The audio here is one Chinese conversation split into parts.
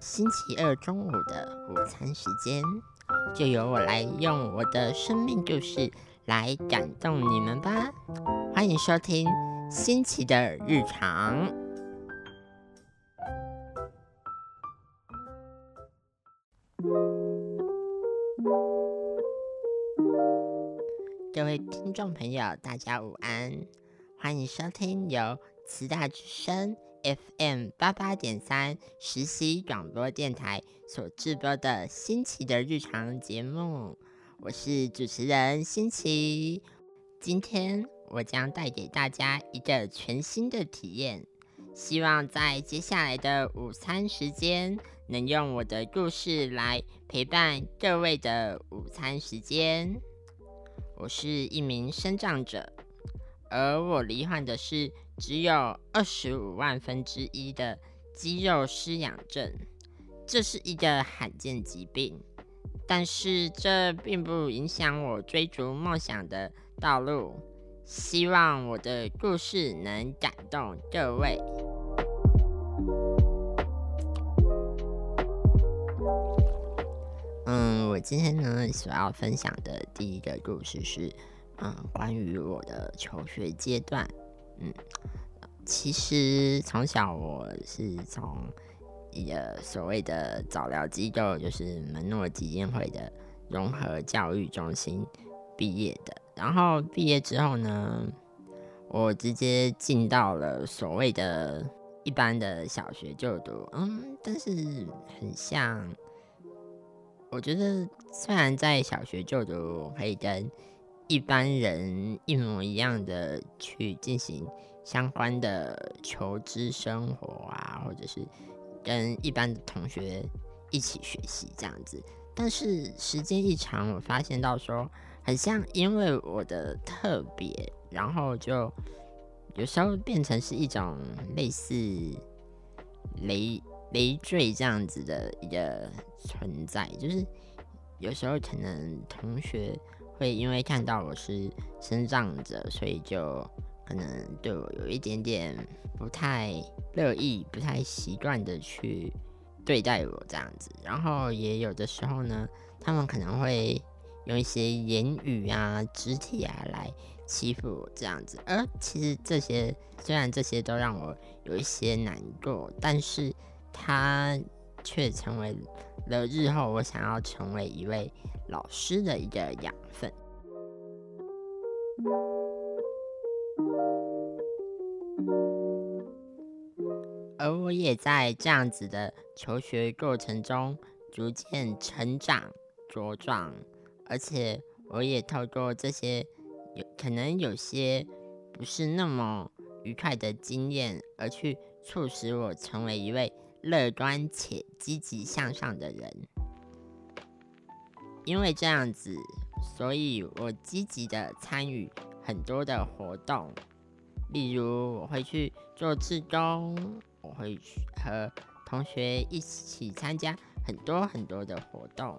星期二中午的午餐时间，就由我来用我的生命故事来感动你们吧。欢迎收听新奇的日常。各位听众朋友，大家午安，欢迎收听由慈大之声。FM 八八点三实习广播电台所制播的新奇的日常节目，我是主持人新奇。今天我将带给大家一个全新的体验，希望在接下来的午餐时间，能用我的故事来陪伴各位的午餐时间。我是一名生长者，而我罹患的是。只有二十五万分之一的肌肉失养症，这是一个罕见疾病，但是这并不影响我追逐梦想的道路。希望我的故事能感动各位。嗯，我今天呢所要分享的第一个故事是，嗯，关于我的求学阶段。嗯，其实从小我是从一个所谓的早疗机构，就是门诺基金会的融合教育中心毕业的。然后毕业之后呢，我直接进到了所谓的一般的小学就读。嗯，但是很像，我觉得虽然在小学就读可以跟一般人一模一样的去进行相关的求知生活啊，或者是跟一般的同学一起学习这样子。但是时间一长，我发现到说，很像因为我的特别，然后就有时候变成是一种类似累累赘这样子的一个存在，就是有时候可能同学。会因为看到我是生长者，所以就可能对我有一点点不太乐意、不太习惯的去对待我这样子。然后也有的时候呢，他们可能会用一些言语啊、肢体啊来欺负我这样子。而其实这些虽然这些都让我有一些难过，但是他却成为了日后我想要成为一位老师的一个养分。而我也在这样子的求学过程中逐渐成长茁壮，而且我也透过这些有可能有些不是那么愉快的经验，而去促使我成为一位乐观且积极向上的人。因为这样子，所以我积极的参与很多的活动，例如我会去做志工。我会和同学一起参加很多很多的活动，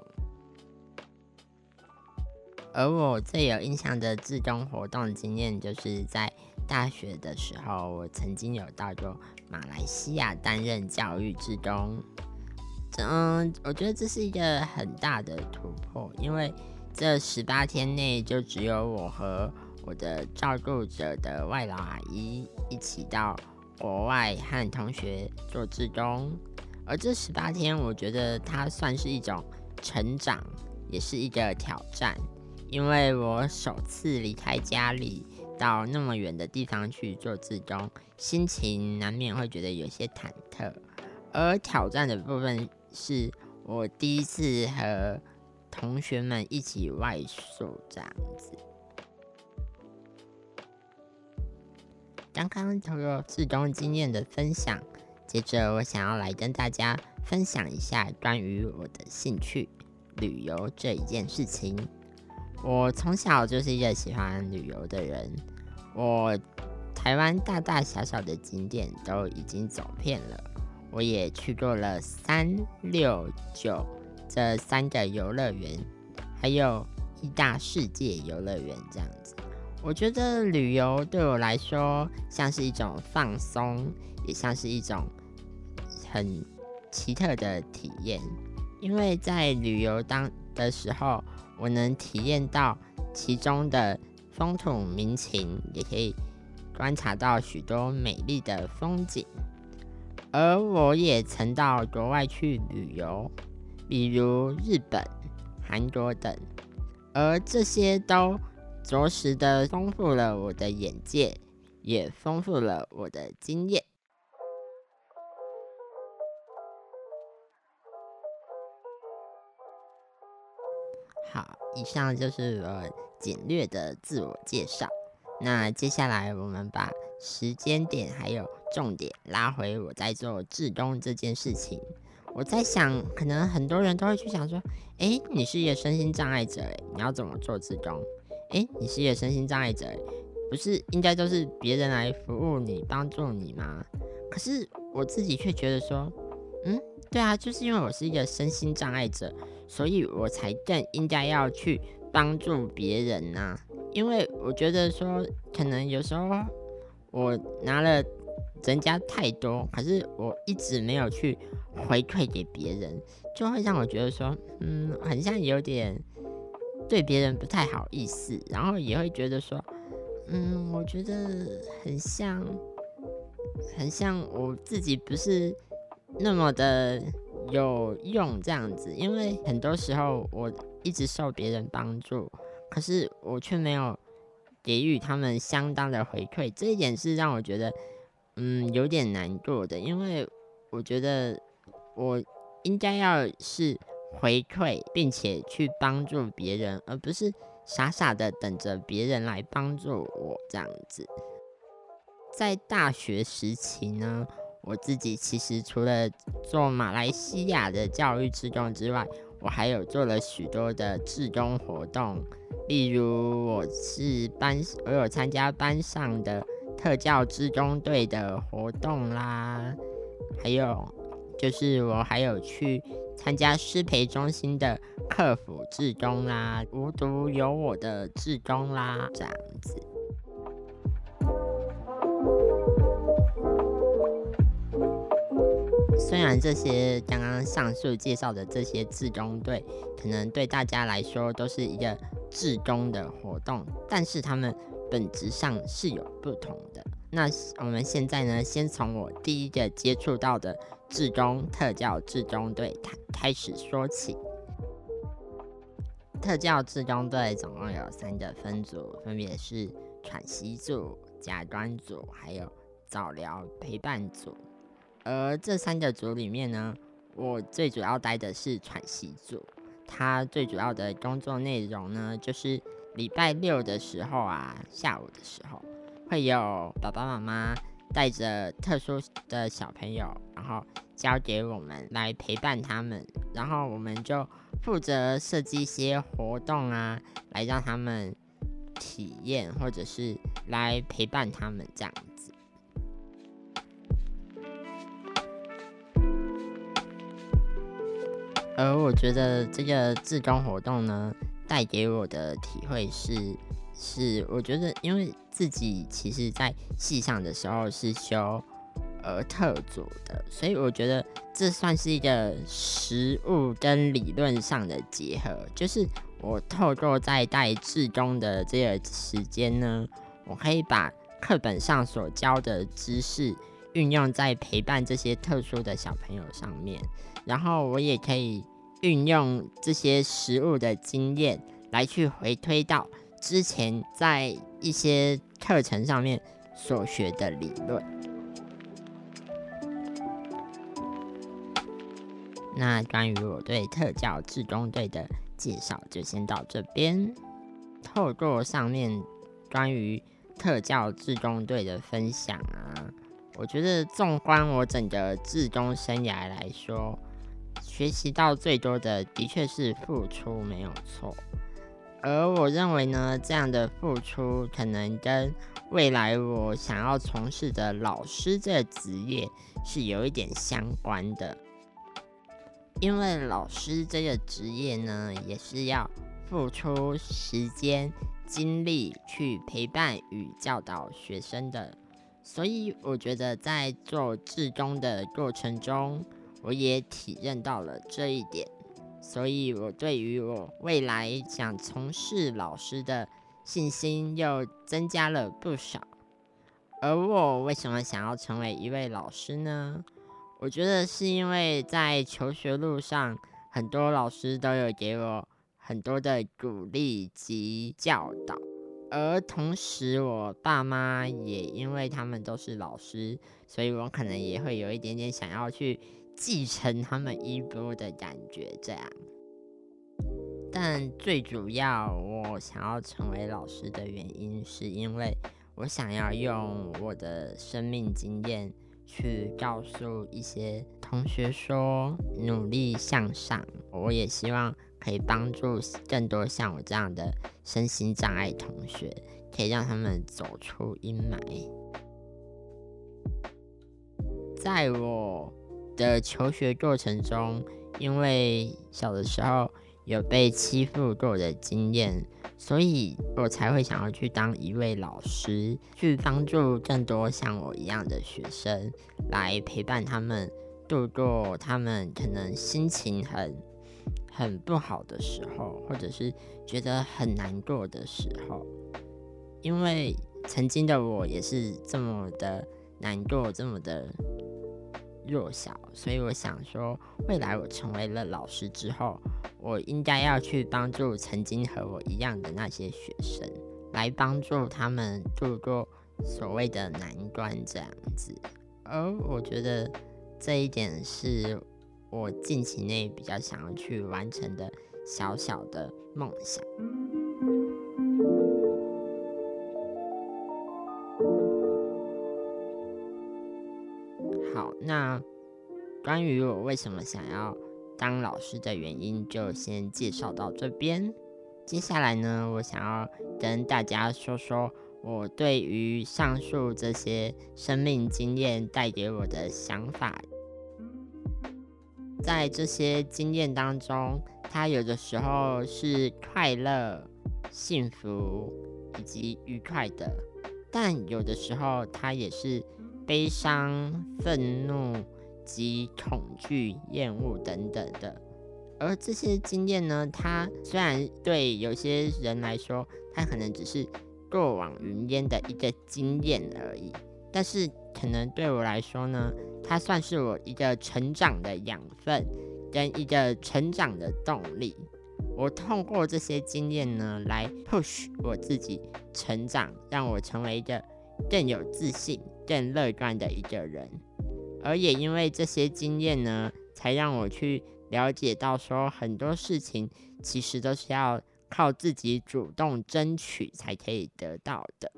而我最有印象的志工活动经验，就是在大学的时候，我曾经有到过马来西亚担任教育志工。嗯，我觉得这是一个很大的突破，因为这十八天内就只有我和我的照顾者的外劳阿姨一起到。国外和同学做志工，而这十八天，我觉得它算是一种成长，也是一个挑战。因为我首次离开家里到那么远的地方去做自工，心情难免会觉得有些忐忑。而挑战的部分是我第一次和同学们一起外宿这样子。刚刚都有自工经验的分享，接着我想要来跟大家分享一下关于我的兴趣——旅游这一件事情。我从小就是一个喜欢旅游的人，我台湾大大小小的景点都已经走遍了，我也去过了三六九这三个游乐园，还有一大世界游乐园这样子。我觉得旅游对我来说像是一种放松，也像是一种很奇特的体验，因为在旅游当的时候，我能体验到其中的风土民情，也可以观察到许多美丽的风景。而我也曾到国外去旅游，比如日本、韩国等，而这些都着实的丰富了我的眼界，也丰富了我的经验。好，以上就是我简略的自我介绍。那接下来我们把时间点还有重点拉回我在做志工这件事情。我在想，可能很多人都会去想说：，哎，你是一个身心障碍者，你要怎么做志工？哎，你是一个身心障碍者，不是应该都是别人来服务你、帮助你吗？可是我自己却觉得说，嗯，对啊，就是因为我是一个身心障碍者。所以我才更应该要去帮助别人呐，因为我觉得说，可能有时候我拿了人家太多，可是我一直没有去回馈给别人，就会让我觉得说，嗯，很像有点对别人不太好意思，然后也会觉得说，嗯，我觉得很像，很像我自己不是那么的。有用这样子，因为很多时候我一直受别人帮助，可是我却没有给予他们相当的回馈，这一点是让我觉得嗯有点难过的，因为我觉得我应该要是回馈，并且去帮助别人，而不是傻傻的等着别人来帮助我这样子。在大学时期呢。我自己其实除了做马来西亚的教育志工之外，我还有做了许多的志工活动，例如我是班，我有参加班上的特教志工队的活动啦，还有就是我还有去参加师培中心的客服志工啦，无独有我的志工啦，这样子。虽然这些刚刚上述介绍的这些志工队，可能对大家来说都是一个志工的活动，但是他们本质上是有不同的。那我们现在呢，先从我第一个接触到的志工特教志工队开开始说起。特教志工队总共有三个分组，分别是喘息组、假装组，还有早疗陪伴组。而这三个组里面呢，我最主要待的是喘息组。它最主要的工作内容呢，就是礼拜六的时候啊，下午的时候，会有爸爸妈妈带着特殊的小朋友，然后交给我们来陪伴他们，然后我们就负责设计一些活动啊，来让他们体验，或者是来陪伴他们这样。而我觉得这个自工活动呢，带给我的体会是，是我觉得因为自己其实在戏上的时候是修呃特组的，所以我觉得这算是一个实物跟理论上的结合。就是我透过在带自工的这个时间呢，我可以把课本上所教的知识运用在陪伴这些特殊的小朋友上面，然后我也可以。运用这些实物的经验来去回推到之前在一些课程上面所学的理论。那关于我对特教志工队的介绍就先到这边。透过上面关于特教志工队的分享啊，我觉得纵观我整个志工生涯来说。学习到最多的的确是付出，没有错。而我认为呢，这样的付出可能跟未来我想要从事的老师这个职业是有一点相关的。因为老师这个职业呢，也是要付出时间、精力去陪伴与教导学生的，所以我觉得在做志工的过程中。我也体认到了这一点，所以我对于我未来想从事老师的信心又增加了不少。而我为什么想要成为一位老师呢？我觉得是因为在求学路上，很多老师都有给我很多的鼓励及教导，而同时我爸妈也因为他们都是老师，所以我可能也会有一点点想要去继承他们衣钵的感觉。这样，但最主要我想要成为老师的原因，是因为我想要用我的生命经验。去告诉一些同学说，努力向上。我也希望可以帮助更多像我这样的身心障碍同学，可以让他们走出阴霾。在我的求学过程中，因为小的时候有被欺负过的经验。所以我才会想要去当一位老师，去帮助更多像我一样的学生，来陪伴他们度过他们可能心情很很不好的时候，或者是觉得很难过的时候。因为曾经的我也是这么的难过，这么的。弱小，所以我想说，未来我成为了老师之后，我应该要去帮助曾经和我一样的那些学生，来帮助他们度过所谓的难关这样子。而我觉得这一点是我近期内比较想要去完成的小小的梦想。那关于我为什么想要当老师的原因，就先介绍到这边。接下来呢，我想要跟大家说说我对于上述这些生命经验带给我的想法。在这些经验当中，它有的时候是快乐、幸福以及愉快的，但有的时候它也是。悲伤、愤怒及恐惧、厌恶等等的，而这些经验呢，它虽然对有些人来说，它可能只是过往云烟的一个经验而已，但是可能对我来说呢，它算是我一个成长的养分，跟一个成长的动力。我通过这些经验呢，来 push 我自己成长，让我成为一个更有自信。更乐观的一个人，而也因为这些经验呢，才让我去了解到，说很多事情其实都是要靠自己主动争取才可以得到的。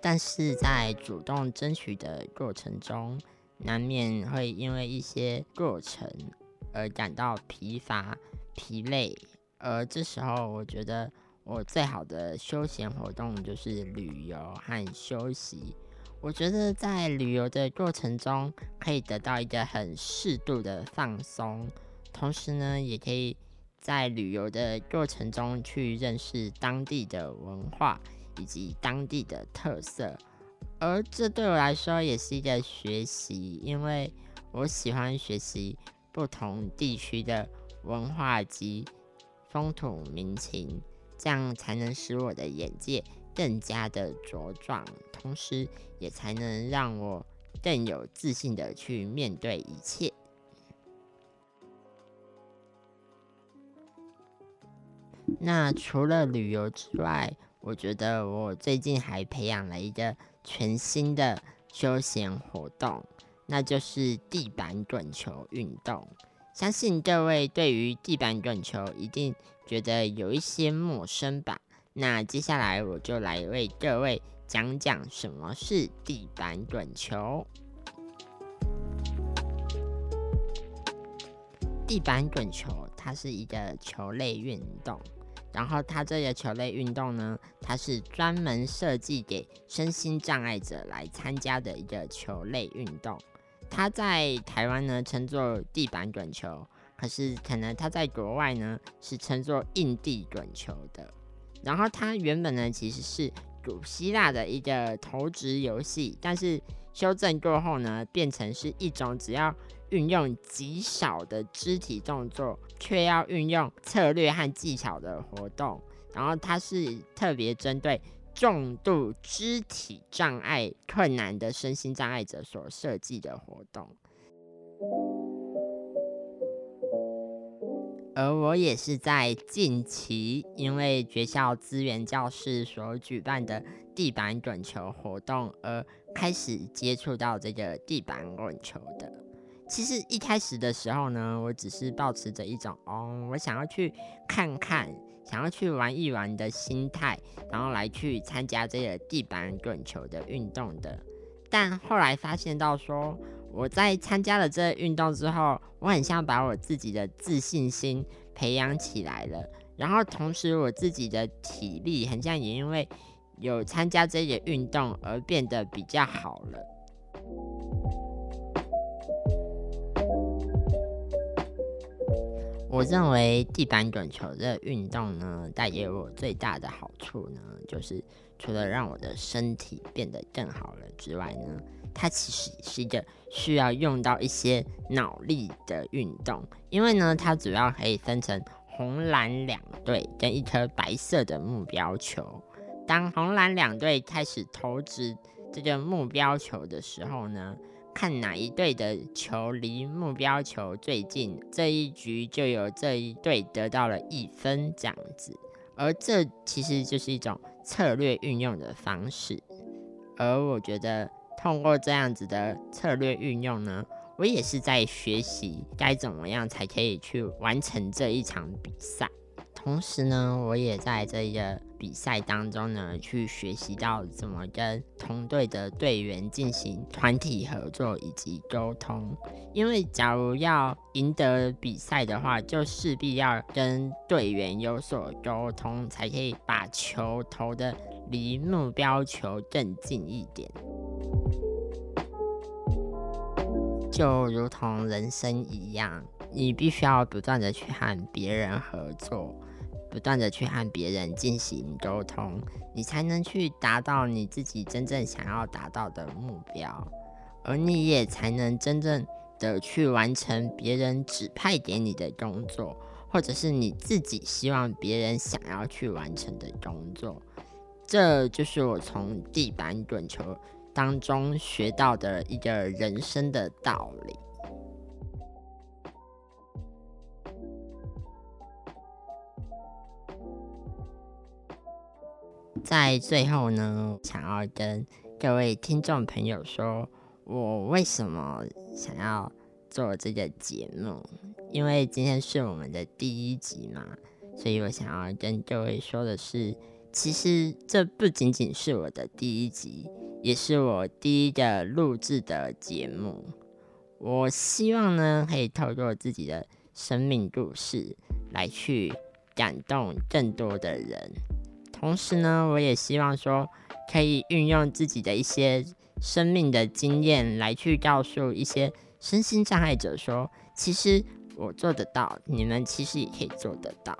但是在主动争取的过程中，难免会因为一些过程而感到疲乏、疲累，而这时候，我觉得我最好的休闲活动就是旅游和休息。我觉得在旅游的过程中，可以得到一个很适度的放松，同时呢，也可以在旅游的过程中去认识当地的文化以及当地的特色。而这对我来说也是一个学习，因为我喜欢学习不同地区的文化及风土民情，这样才能使我的眼界更加的茁壮，同时也才能让我更有自信的去面对一切。那除了旅游之外，我觉得我最近还培养了一个。全新的休闲活动，那就是地板滚球运动。相信各位对于地板滚球一定觉得有一些陌生吧？那接下来我就来为各位讲讲什么是地板滚球。地板滚球它是一个球类运动。然后它这个球类运动呢，它是专门设计给身心障碍者来参加的一个球类运动。它在台湾呢称作地板滚球，可是可能它在国外呢是称作硬地滚球的。然后它原本呢其实是古希腊的一个投掷游戏，但是修正过后呢变成是一种只要运用极少的肢体动作，却要运用策略和技巧的活动。然后它是特别针对重度肢体障碍困难的身心障碍者所设计的活动。而我也是在近期，因为学校资源教室所举办的地板滚球活动，而开始接触到这个地板滚球的。其实一开始的时候呢，我只是保持着一种哦，我想要去看看，想要去玩一玩的心态，然后来去参加这个地板滚球的运动的。但后来发现到说。我在参加了这个运动之后，我很像把我自己的自信心培养起来了，然后同时我自己的体力很像也因为有参加这些运动而变得比较好了。我认为地板滚球这个运动呢，带给我最大的好处呢，就是除了让我的身体变得更好了之外呢。它其实是一个需要用到一些脑力的运动，因为呢，它主要可以分成红蓝两队跟一颗白色的目标球。当红蓝两队开始投掷这个目标球的时候呢，看哪一队的球离目标球最近，这一局就有这一队得到了一分这样子。而这其实就是一种策略运用的方式，而我觉得。通过这样子的策略运用呢，我也是在学习该怎么样才可以去完成这一场比赛。同时呢，我也在这个比赛当中呢，去学习到怎么跟同队的队员进行团体合作以及沟通。因为假如要赢得比赛的话，就势必要跟队员有所沟通，才可以把球投的离目标球更近一点。就如同人生一样，你必须要不断的去和别人合作，不断的去和别人进行沟通，你才能去达到你自己真正想要达到的目标，而你也才能真正的去完成别人指派给你的工作，或者是你自己希望别人想要去完成的工作。这就是我从地板滚球。当中学到的一个人生的道理。在最后呢，想要跟各位听众朋友说，我为什么想要做这个节目？因为今天是我们的第一集嘛，所以我想要跟各位说的是，其实这不仅仅是我的第一集。也是我第一个录制的节目。我希望呢，可以透过自己的生命故事来去感动更多的人。同时呢，我也希望说，可以运用自己的一些生命的经验来去告诉一些身心障碍者说，其实我做得到，你们其实也可以做得到。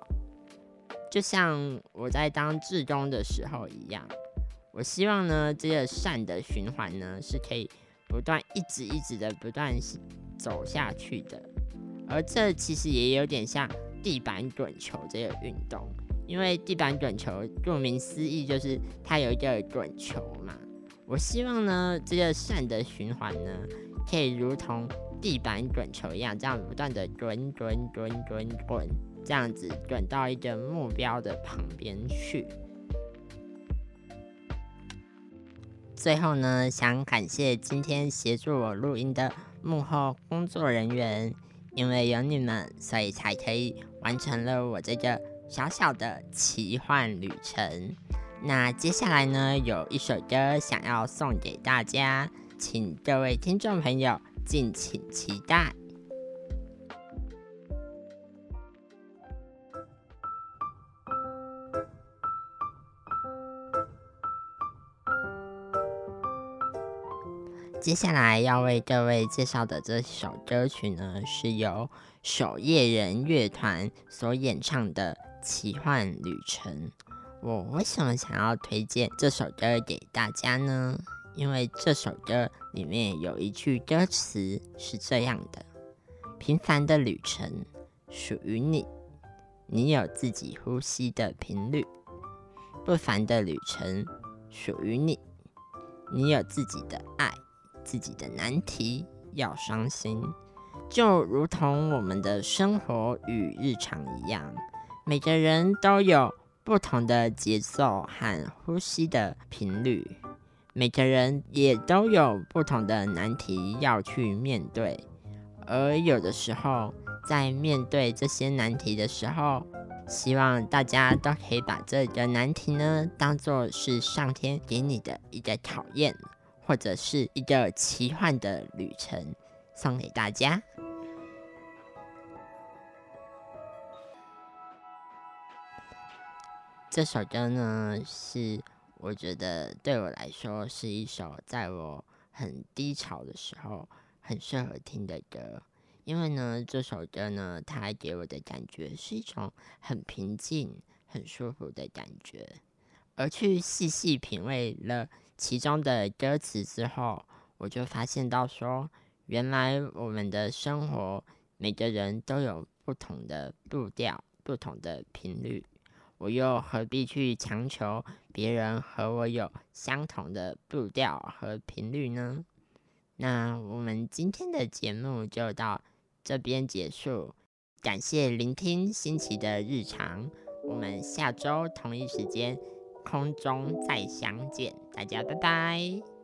就像我在当志工的时候一样。我希望呢，这个善的循环呢，是可以不断一直一直的不断走下去的。而这其实也有点像地板滚球这个运动，因为地板滚球顾名思义就是它有一个滚球嘛。我希望呢，这个善的循环呢，可以如同地板滚球一样，这样不断的滚滚滚滚滚，这样子滚到一个目标的旁边去。最后呢，想感谢今天协助我录音的幕后工作人员，因为有你们，所以才可以完成了我这个小小的奇幻旅程。那接下来呢，有一首歌想要送给大家，请各位听众朋友敬请期待。接下来要为各位介绍的这首歌曲呢，是由守夜人乐团所演唱的《奇幻旅程》。我为什么想要推荐这首歌给大家呢？因为这首歌里面有一句歌词是这样的：“平凡的旅程属于你，你有自己呼吸的频率；不凡的旅程属于你，你有自己的爱。”自己的难题要伤心，就如同我们的生活与日常一样，每个人都有不同的节奏和呼吸的频率，每个人也都有不同的难题要去面对。而有的时候，在面对这些难题的时候，希望大家都可以把这个难题呢，当做是上天给你的一个考验。或者是一个奇幻的旅程，送给大家。这首歌呢，是我觉得对我来说是一首在我很低潮的时候很适合听的歌，因为呢，这首歌呢，它给我的感觉是一种很平静、很舒服的感觉，而去细细品味了。其中的歌词之后，我就发现到说，原来我们的生活每个人都有不同的步调、不同的频率，我又何必去强求别人和我有相同的步调和频率呢？那我们今天的节目就到这边结束，感谢聆听新奇的日常，我们下周同一时间。空中再相见，大家拜拜。